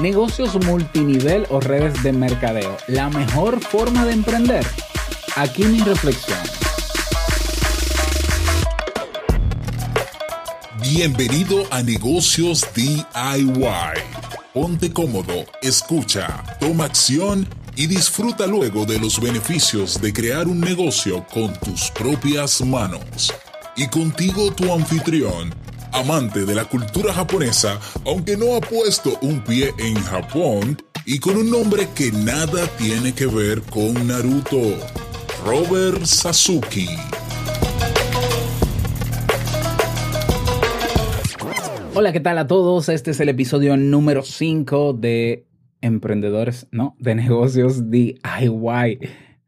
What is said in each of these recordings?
Negocios multinivel o redes de mercadeo. ¿La mejor forma de emprender? Aquí mi reflexión. Bienvenido a Negocios DIY. Ponte cómodo, escucha, toma acción y disfruta luego de los beneficios de crear un negocio con tus propias manos. Y contigo tu anfitrión, amante de la cultura japonesa, aunque no ha puesto un pie en Japón, y con un nombre que nada tiene que ver con Naruto, Robert Sasuke. Hola, ¿qué tal a todos? Este es el episodio número 5 de Emprendedores, no, de negocios DIY.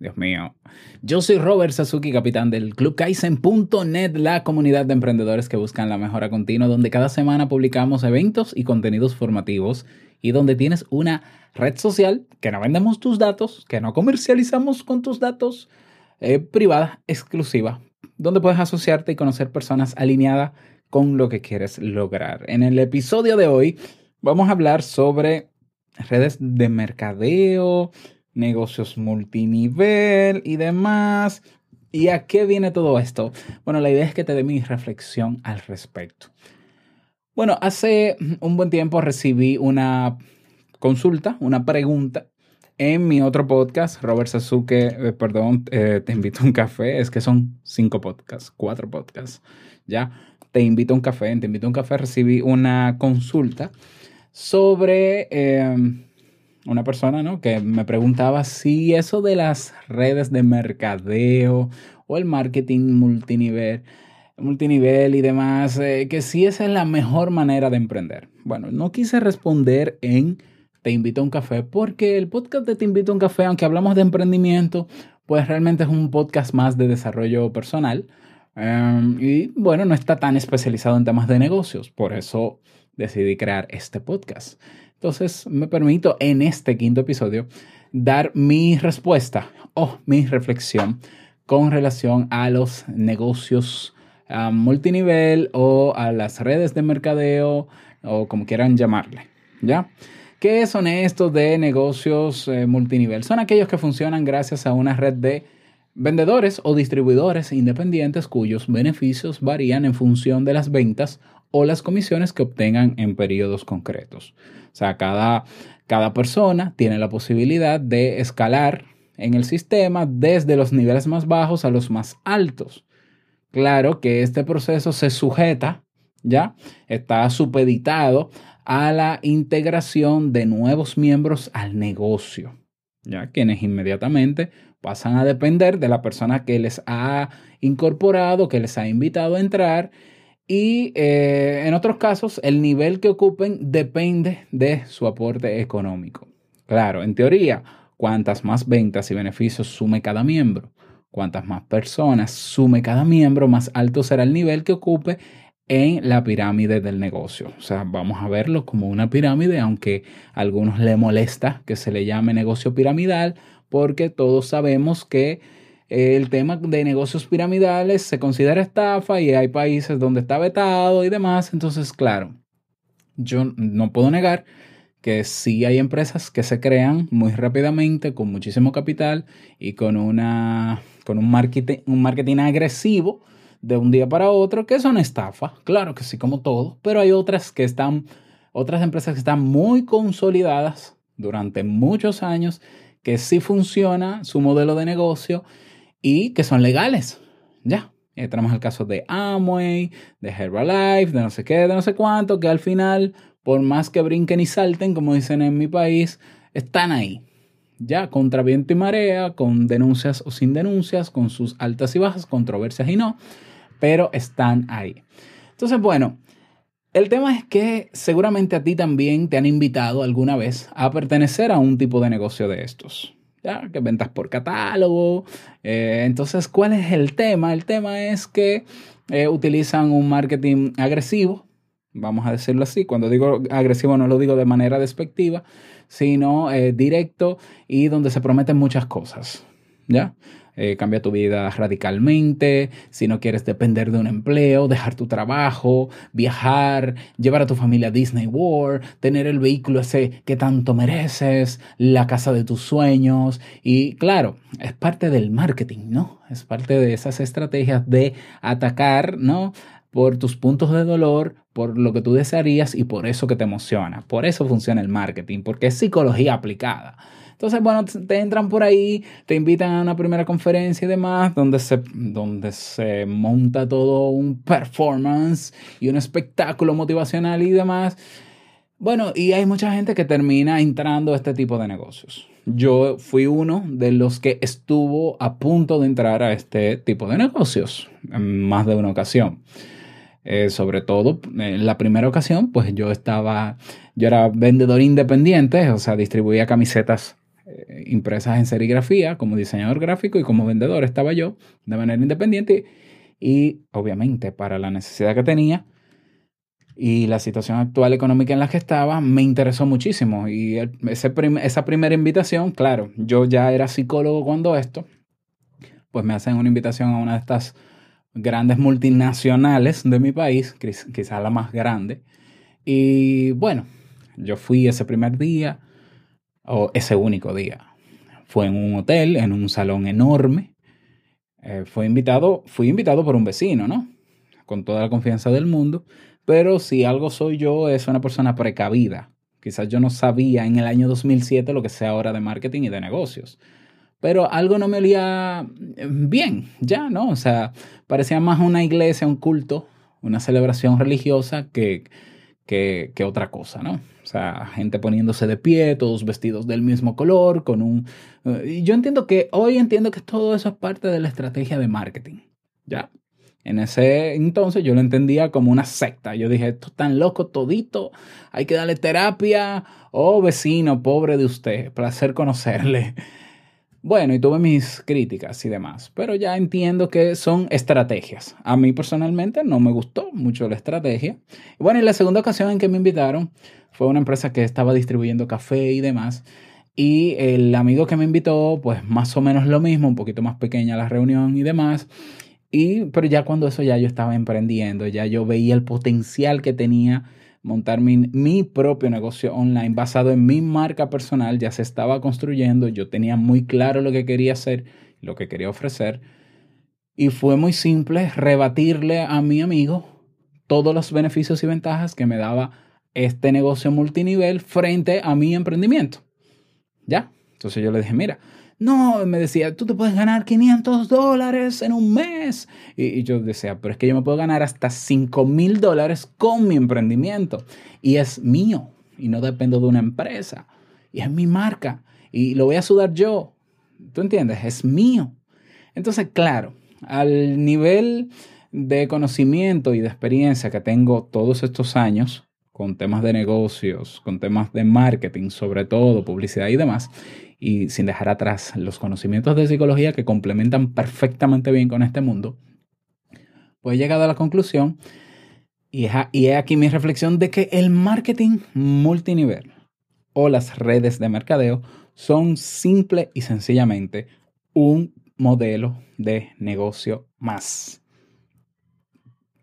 Dios mío. Yo soy Robert Sasuki, capitán del Club Kaizen.net, la comunidad de emprendedores que buscan la mejora continua, donde cada semana publicamos eventos y contenidos formativos y donde tienes una red social que no vendemos tus datos, que no comercializamos con tus datos, eh, privada, exclusiva, donde puedes asociarte y conocer personas alineadas con lo que quieres lograr. En el episodio de hoy vamos a hablar sobre redes de mercadeo, negocios multinivel y demás. ¿Y a qué viene todo esto? Bueno, la idea es que te dé mi reflexión al respecto. Bueno, hace un buen tiempo recibí una consulta, una pregunta en mi otro podcast, Robert Sasuke, eh, perdón, eh, te invito a un café, es que son cinco podcasts, cuatro podcasts, ¿ya? Te invito a un café, te invito a un café, recibí una consulta sobre... Eh, una persona ¿no? que me preguntaba si eso de las redes de mercadeo o el marketing multinivel, multinivel y demás, eh, que si esa es la mejor manera de emprender. Bueno, no quise responder en Te invito a un café porque el podcast de Te invito a un café, aunque hablamos de emprendimiento, pues realmente es un podcast más de desarrollo personal. Em, y bueno, no está tan especializado en temas de negocios, por eso decidí crear este podcast. Entonces, me permito en este quinto episodio dar mi respuesta o mi reflexión con relación a los negocios multinivel o a las redes de mercadeo o como quieran llamarle, ¿ya? ¿Qué son estos de negocios eh, multinivel? Son aquellos que funcionan gracias a una red de vendedores o distribuidores independientes cuyos beneficios varían en función de las ventas o las comisiones que obtengan en periodos concretos. O sea, cada, cada persona tiene la posibilidad de escalar en el sistema desde los niveles más bajos a los más altos. Claro que este proceso se sujeta, ya, está supeditado a la integración de nuevos miembros al negocio, ya, quienes inmediatamente pasan a depender de la persona que les ha incorporado, que les ha invitado a entrar y eh, en otros casos, el nivel que ocupen depende de su aporte económico. Claro, en teoría, cuantas más ventas y beneficios sume cada miembro, cuantas más personas sume cada miembro, más alto será el nivel que ocupe en la pirámide del negocio. O sea, vamos a verlo como una pirámide, aunque a algunos le molesta que se le llame negocio piramidal, porque todos sabemos que el tema de negocios piramidales se considera estafa y hay países donde está vetado y demás. Entonces, claro, yo no puedo negar que sí hay empresas que se crean muy rápidamente con muchísimo capital y con, una, con un, marketing, un marketing agresivo de un día para otro que son estafa. Claro que sí, como todo, pero hay otras que están, otras empresas que están muy consolidadas durante muchos años, que sí funciona su modelo de negocio y que son legales. Ya. Y tenemos el caso de Amway, de Herbalife, de no sé qué, de no sé cuánto, que al final, por más que brinquen y salten, como dicen en mi país, están ahí. Ya, contra viento y marea, con denuncias o sin denuncias, con sus altas y bajas, controversias y no, pero están ahí. Entonces, bueno, el tema es que seguramente a ti también te han invitado alguna vez a pertenecer a un tipo de negocio de estos. ¿Ya? que ventas por catálogo. Eh, entonces, ¿cuál es el tema? El tema es que eh, utilizan un marketing agresivo, vamos a decirlo así. Cuando digo agresivo no lo digo de manera despectiva, sino eh, directo y donde se prometen muchas cosas. ¿Ya? Eh, cambia tu vida radicalmente, si no quieres depender de un empleo, dejar tu trabajo, viajar, llevar a tu familia a Disney World, tener el vehículo ese que tanto mereces, la casa de tus sueños. Y claro, es parte del marketing, ¿no? Es parte de esas estrategias de atacar, ¿no? por tus puntos de dolor, por lo que tú desearías y por eso que te emociona. Por eso funciona el marketing, porque es psicología aplicada. Entonces, bueno, te entran por ahí, te invitan a una primera conferencia y demás, donde se, donde se monta todo un performance y un espectáculo motivacional y demás. Bueno, y hay mucha gente que termina entrando a este tipo de negocios. Yo fui uno de los que estuvo a punto de entrar a este tipo de negocios en más de una ocasión. Eh, sobre todo en la primera ocasión, pues yo estaba, yo era vendedor independiente, o sea, distribuía camisetas eh, impresas en serigrafía como diseñador gráfico y como vendedor estaba yo de manera independiente y obviamente para la necesidad que tenía y la situación actual económica en la que estaba me interesó muchísimo y ese esa primera invitación, claro, yo ya era psicólogo cuando esto, pues me hacen una invitación a una de estas grandes multinacionales de mi país, quizás la más grande. Y bueno, yo fui ese primer día, o ese único día. Fue en un hotel, en un salón enorme. Eh, invitado, fui invitado por un vecino, ¿no? Con toda la confianza del mundo. Pero si algo soy yo, es una persona precavida. Quizás yo no sabía en el año 2007 lo que sé ahora de marketing y de negocios. Pero algo no me olía bien, ya, ¿no? O sea, parecía más una iglesia, un culto, una celebración religiosa que, que otra cosa, ¿no? Sea, gente poniéndose de pie, todos vestidos del mismo color, con un... Eh, yo entiendo que, hoy entiendo que todo eso es parte de la estrategia de marketing, ¿ya? En ese entonces yo lo entendía como una secta. Yo dije, esto es tan loco todito, hay que darle terapia. Oh, vecino, pobre de usted, placer conocerle. Bueno, y tuve mis críticas y demás, pero ya entiendo que son estrategias. A mí personalmente no me gustó mucho la estrategia. Bueno, y la segunda ocasión en que me invitaron fue una empresa que estaba distribuyendo café y demás. Y el amigo que me invitó, pues más o menos lo mismo, un poquito más pequeña la reunión y demás. Y, pero ya cuando eso ya yo estaba emprendiendo, ya yo veía el potencial que tenía montar mi, mi, propio negocio online basado en mi marca personal, ya se estaba construyendo, yo tenía muy claro lo que quería hacer, lo que quería ofrecer, y fue muy simple rebatirle a mi amigo todos los beneficios y ventajas que me daba este negocio multinivel frente a mi emprendimiento. ¿Ya? Entonces yo le dije, mira, no, me decía, tú te puedes ganar 500 dólares en un mes. Y, yo decía, pero es que yo me puedo ganar hasta 5 mil dólares con mi emprendimiento. Y es mío. Y no dependo de una empresa. Y es mi marca. Y lo voy a sudar yo. ¿Tú entiendes? Es mío. Entonces, claro, al nivel de conocimiento y de experiencia que tengo todos estos años, con temas de negocios, con temas de marketing, sobre todo publicidad y demás, y sin dejar atrás los conocimientos de psicología que complementan perfectamente bien con este mundo, pues he llegado a la conclusión, y he aquí mi reflexión, de que el marketing multinivel o las redes de mercadeo son simple y sencillamente un modelo de negocio más.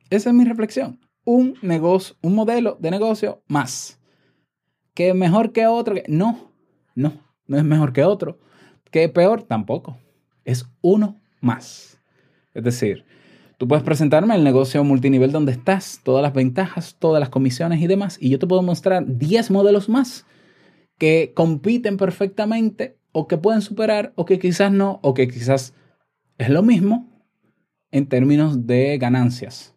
Esa es mi reflexión un negocio, un modelo de negocio más. Que mejor que otro. No, no, no es mejor que otro. Que peor tampoco. Es uno más. Es decir, tú puedes presentarme el negocio multinivel donde estás, todas las ventajas, todas las comisiones y demás, y yo te puedo mostrar 10 modelos más que compiten perfectamente o que pueden superar o que quizás no, o que quizás es lo mismo en términos de ganancias.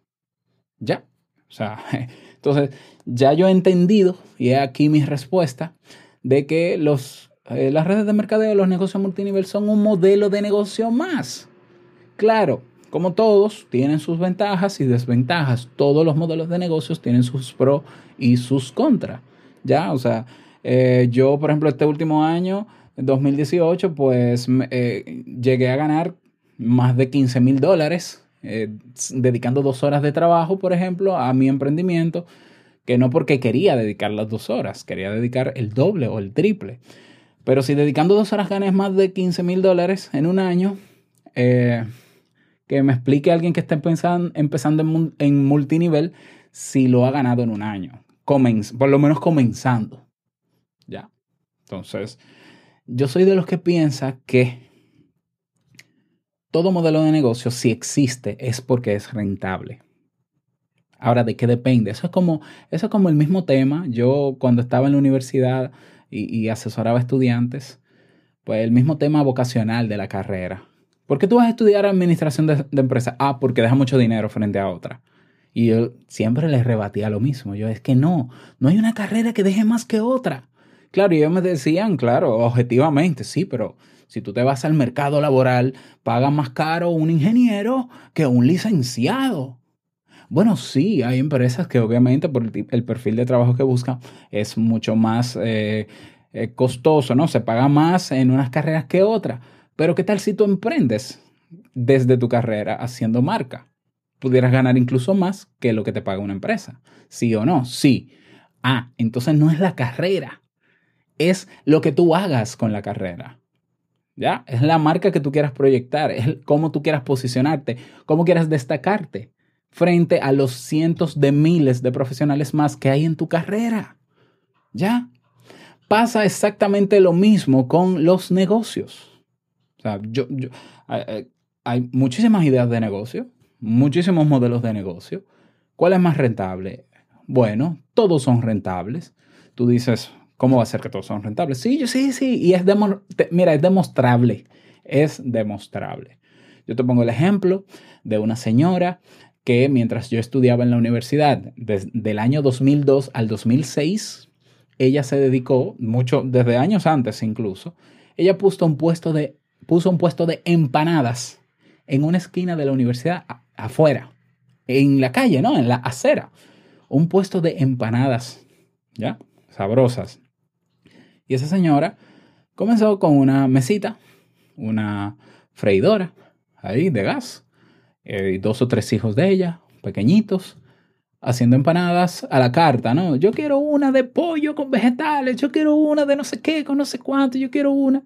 ¿Ya? O sea, entonces ya yo he entendido, y he aquí mi respuesta, de que los, eh, las redes de mercadeo, los negocios multinivel son un modelo de negocio más. Claro, como todos, tienen sus ventajas y desventajas. Todos los modelos de negocios tienen sus pros y sus contras. Ya, o sea, eh, yo, por ejemplo, este último año, 2018, pues eh, llegué a ganar más de 15 mil dólares dedicando dos horas de trabajo, por ejemplo, a mi emprendimiento, que no porque quería dedicar las dos horas, quería dedicar el doble o el triple. Pero si dedicando dos horas ganes más de 15 mil dólares en un año, eh, que me explique alguien que esté empezando, empezando en, multinivel si lo ha ganado en un año. por lo menos comenzando. ¿Ya? Entonces, yo soy de los que piensa que todo modelo de negocio, si existe, es porque es rentable. Ahora, ¿de qué depende? Eso es como, eso es como el mismo tema. Yo cuando estaba en la universidad y, asesoraba estudiantes, pues el mismo tema vocacional de la carrera. ¿Por qué tú vas a estudiar administración de, empresas? Ah, porque deja mucho dinero frente a otra. Y yo siempre les rebatía lo mismo. Yo, es que no, no hay una carrera que deje más que otra. Claro, y ellos me decían, claro, objetivamente, sí, pero si tú te vas al mercado laboral, paga más caro un ingeniero que un licenciado. Bueno, sí, hay empresas que obviamente por el, perfil de trabajo que buscan es mucho más eh, eh, costoso, ¿no? Se paga más en unas carreras que otras. Pero ¿qué tal si tú emprendes desde tu carrera haciendo marca? Pudieras ganar incluso más que lo que te paga una empresa. ¿Sí o no? Sí. Ah, entonces no es la carrera, es lo que tú hagas con la carrera. ¿Ya? Es la marca que tú quieras proyectar, es cómo tú quieras posicionarte, cómo quieras destacarte frente a los cientos de miles de profesionales más que hay en tu carrera. ¿Ya? Pasa exactamente lo mismo con los negocios. O sea, yo, hay, muchísimas ideas de negocio, muchísimos modelos de negocio. ¿Cuál es más rentable? Bueno, todos son rentables. Tú dices, ¿cómo va a ser que todos son rentables? Sí, sí, sí. Y es, mira, es demostrable. Es demostrable. Yo te pongo el ejemplo de una señora que mientras yo estudiaba en la universidad, desde el año 2002 al 2006, ella se dedicó, mucho, desde años antes incluso, ella puso un puesto de puso un puesto de empanadas en una esquina de la universidad afuera, en la calle, ¿no? En la acera. Un puesto de empanadas, ¿ya? Sabrosas. Y esa señora comenzó con una mesita, una freidora, ahí de gas, eh, dos o tres hijos de ella, pequeñitos, haciendo empanadas a la carta, ¿no? Yo quiero una de pollo con vegetales, yo quiero una de no sé qué, con no sé cuánto, yo quiero una.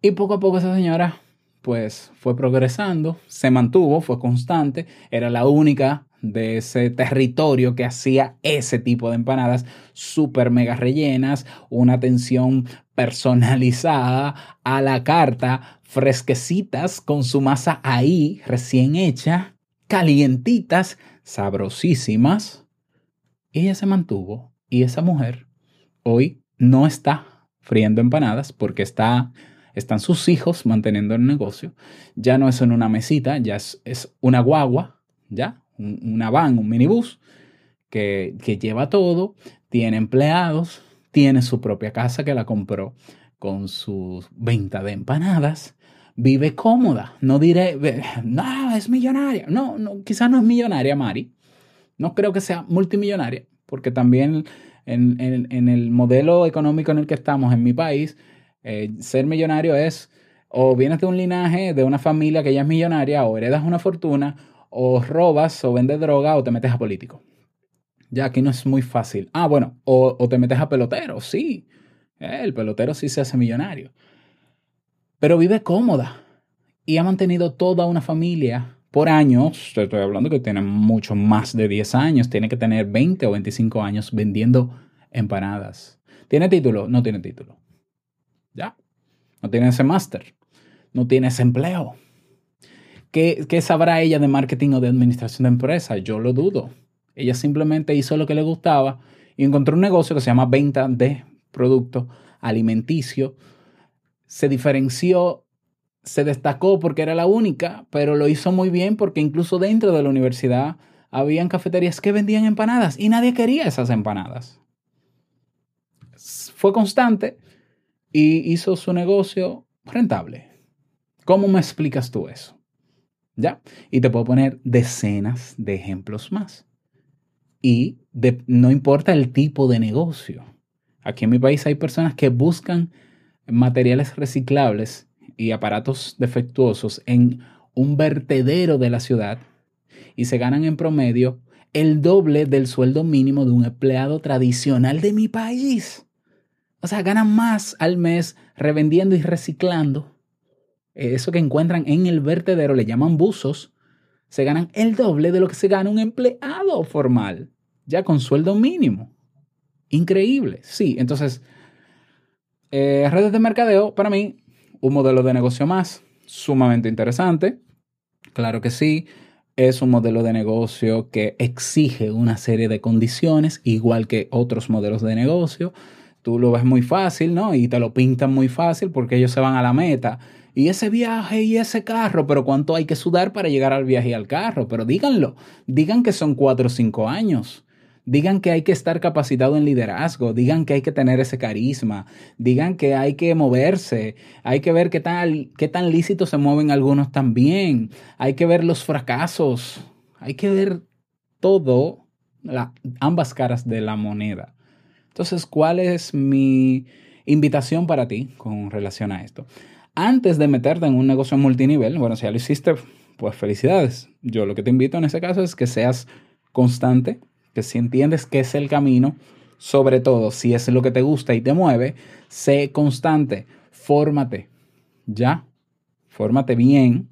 Y poco a poco esa señora pues fue progresando, se mantuvo, fue constante, era la única de ese territorio que hacía ese tipo de empanadas súper mega rellenas, una atención personalizada a la carta, fresquecitas con su masa ahí recién hecha, calientitas, sabrosísimas. Ella se mantuvo y esa mujer hoy no está friendo empanadas porque está están sus hijos manteniendo el negocio. Ya no es en una mesita, ya es, una guagua, ya, una van, un minibús que, que lleva todo, tiene empleados, tiene su propia casa que la compró con su venta de empanadas, vive cómoda. No diré, no, es millonaria. No, no, quizás no es millonaria, Mari. No creo que sea multimillonaria, porque también en, en, el modelo económico en el que estamos en mi país, eh, ser millonario es o vienes de un linaje, de una familia que ya es millonaria, o heredas una fortuna, o robas, o vendes droga, o te metes a político. Ya aquí no es muy fácil. Ah, bueno, o, te metes a pelotero, sí. El pelotero sí se hace millonario. Pero vive cómoda y ha mantenido toda una familia por años. Te estoy hablando que tiene mucho más de 10 años, tiene que tener 20 o 25 años vendiendo empanadas. ¿Tiene título? No tiene título. Ya. No tiene ese máster. No tiene ese empleo. ¿Qué, ¿Qué, sabrá ella de marketing o de administración de empresa? Yo lo dudo. Ella simplemente hizo lo que le gustaba y encontró un negocio que se llama venta de producto alimenticio. Se diferenció, se destacó porque era la única, pero lo hizo muy bien porque incluso dentro de la universidad habían cafeterías que vendían empanadas y nadie quería esas empanadas. Fue constante, y hizo su negocio rentable. ¿Cómo me explicas tú eso? ¿Ya? Y te puedo poner decenas de ejemplos más. Y no importa el tipo de negocio. Aquí en mi país hay personas que buscan materiales reciclables y aparatos defectuosos en un vertedero de la ciudad y se ganan en promedio el doble del sueldo mínimo de un empleado tradicional de mi país. O sea, ganan más al mes revendiendo y reciclando eso que encuentran en el vertedero, le llaman buzos, se ganan el doble de lo que se gana un empleado formal, ya con sueldo mínimo. Increíble, sí. Entonces, eh, redes de mercadeo, para mí, un modelo de negocio más, sumamente interesante. Claro que sí, es un modelo de negocio que exige una serie de condiciones, igual que otros modelos de negocio. Tú lo ves muy fácil, ¿no? Y te lo pintan muy fácil porque ellos se van a la meta y ese viaje y ese carro, pero cuánto hay que sudar para llegar al viaje y al carro. Pero díganlo, digan que son cuatro o cinco años. Digan que hay que estar capacitado en liderazgo, digan que hay que tener ese carisma, digan que hay que moverse, hay que ver qué tan, qué tan lícitos se mueven algunos también, hay que ver los fracasos, hay que ver todo, ambas caras de la moneda. Entonces, ¿cuál es mi invitación para ti con relación a esto? Antes de meterte en un negocio multinivel, bueno, si ya lo hiciste, pues felicidades. Yo lo que te invito en ese caso es que seas constante, que si entiendes que es el camino, sobre todo si es lo que te gusta y te mueve, sé constante, fórmate, ¿ya? Fórmate bien,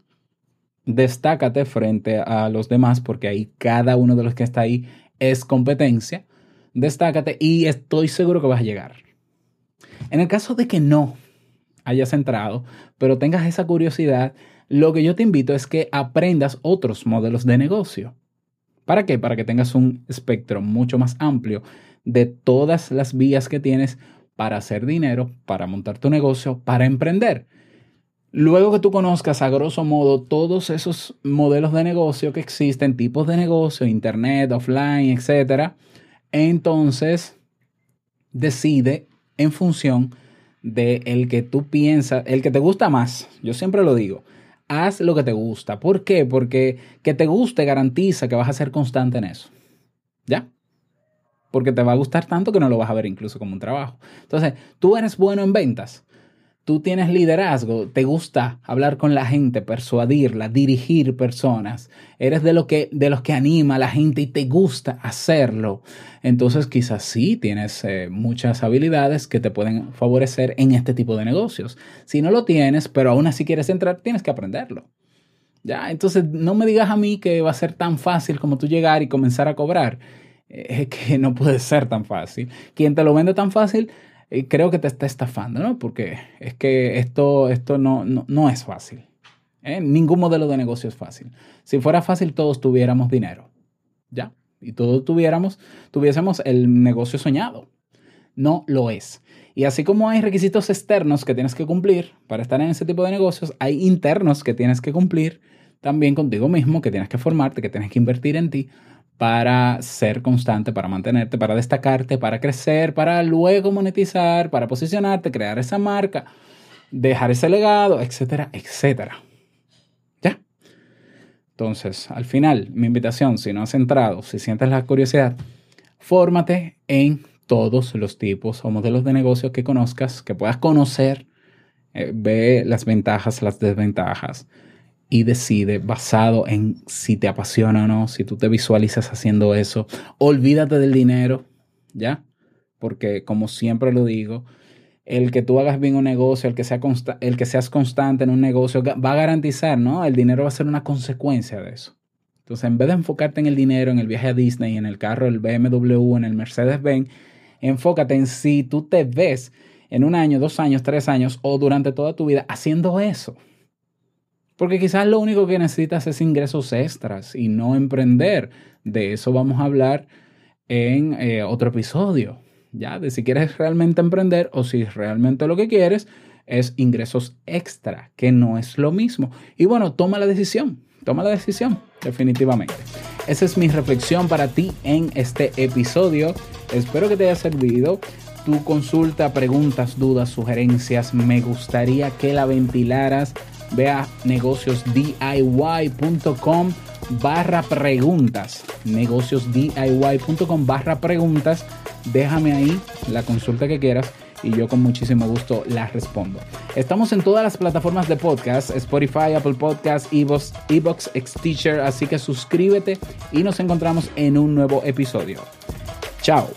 destácate frente a los demás, porque ahí cada uno de los que está ahí es competencia. Destácate y estoy seguro que vas a llegar. En el caso de que no, hayas entrado, pero tengas esa curiosidad, lo que yo te invito es que aprendas otros modelos de negocio. ¿Para qué? Para que tengas un espectro mucho más amplio de todas las vías que tienes para hacer dinero, para montar tu negocio, para emprender. Luego que tú conozcas a grosso modo todos esos modelos de negocio que existen, tipos de negocio, internet, offline, etc., entonces decide en función de el que tú piensas, el que te gusta más. Yo siempre lo digo. Haz lo que te gusta. ¿Por qué? Porque que te guste garantiza que vas a ser constante en eso. ¿Ya? Porque te va a gustar tanto que no lo vas a ver incluso como un trabajo. Entonces, tú eres bueno en ventas tú tienes liderazgo, te gusta hablar con la gente, persuadirla, dirigir personas, eres de, lo que, de los que anima a la gente y te gusta hacerlo, entonces quizás sí tienes eh, muchas habilidades que te pueden favorecer en este tipo de negocios. Si no lo tienes, pero aún así quieres entrar, tienes que aprenderlo. Ya, entonces no me digas a mí que va a ser tan fácil como tú llegar y comenzar a cobrar. Es que no puede ser tan fácil. Quien te lo vende tan fácil creo que te está estafando, ¿no? Porque es que esto, esto no, no, es fácil. ¿eh? Ningún modelo de negocio es fácil. Si fuera fácil, todos tuviéramos dinero. ¿Ya? Y todos tuviéramos, tuviésemos el negocio soñado. No lo es. Y así como hay requisitos externos que tienes que cumplir para estar en ese tipo de negocios, hay internos que tienes que cumplir también contigo mismo, que tienes que formarte, que tienes que invertir en ti para ser constante, para mantenerte, para destacarte, para crecer, para luego monetizar, para posicionarte, crear esa marca, dejar ese legado, etcétera, etcétera. ¿Ya? Entonces, al final, mi invitación, si no has entrado, si sientes la curiosidad, fórmate en todos los tipos o modelos de negocio que conozcas, que puedas conocer, eh, ve las ventajas, las desventajas y decide basado en si te apasiona o no, si tú te visualizas haciendo eso. Olvídate del dinero, ¿ya? Porque como siempre lo digo, el que tú hagas bien un negocio, el que, sea el que seas constante en un negocio, va a garantizar, ¿no? El dinero va a ser una consecuencia de eso. Entonces, en vez de enfocarte en el dinero, en el viaje a Disney, en el carro, el BMW, en el Mercedes-Benz, enfócate en si tú te ves en un año, dos años, tres años o durante toda tu vida haciendo eso. Porque quizás lo único que necesitas es ingresos extras y no emprender. De eso vamos a hablar en eh, otro episodio, ¿ya? De si quieres realmente emprender o si realmente lo que quieres es ingresos extra, que no es lo mismo. Y bueno, toma la decisión, toma la decisión, definitivamente. Esa es mi reflexión para ti en este episodio. Espero que te haya servido. Tu consulta, preguntas, dudas, sugerencias, me gustaría que la ventilaras ve a negociosdiy.com barra preguntas. Negociosdiy.com barra preguntas. Déjame ahí la consulta que quieras y yo con muchísimo gusto la respondo. Estamos en todas las plataformas de podcast, Spotify, Apple Podcasts, Evox, Evox, Xteacher, así que suscríbete y nos encontramos en un nuevo episodio. Chao.